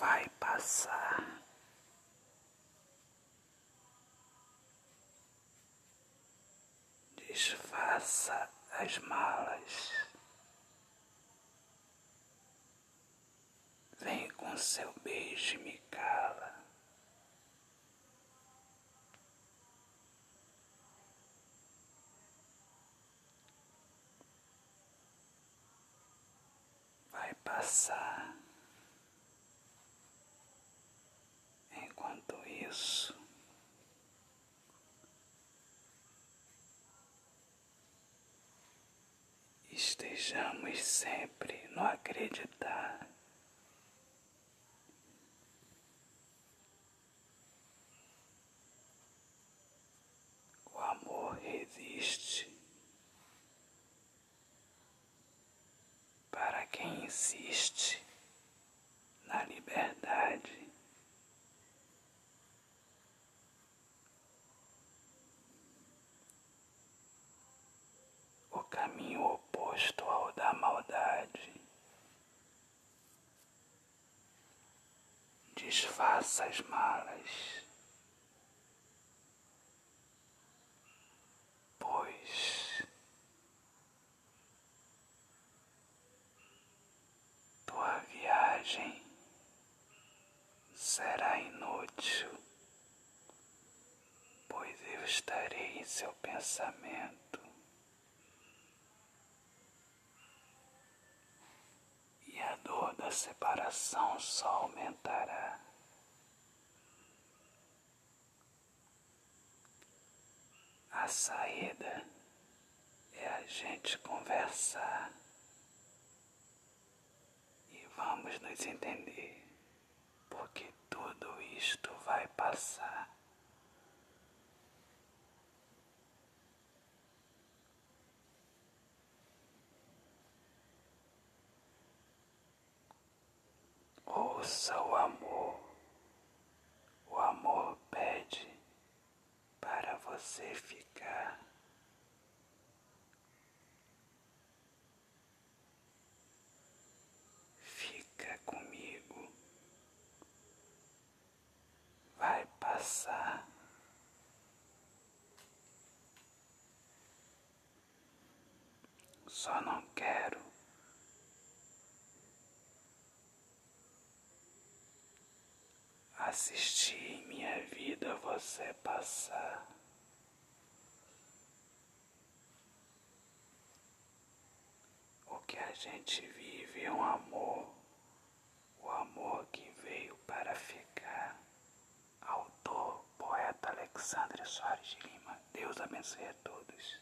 vai passar. Desfaça as malas. Vem com seu beijo e me cala. Vai passar. Estejamos sempre no acreditar. O amor resiste para quem insiste na liberdade. Desfaça as malas. Pois tua viagem será inútil, pois eu estarei em seu pensamento. E a separação só aumentará. A saída é a gente conversar e vamos nos entender, porque tudo isto vai passar. Ouça o amor. O amor pede para você ficar. Fica comigo. Vai passar. Só não quero assistir em minha vida você passar. O que a gente vive é um amor, o amor que veio para ficar. Autor, poeta Alexandre Soares de Lima. Deus abençoe a todos.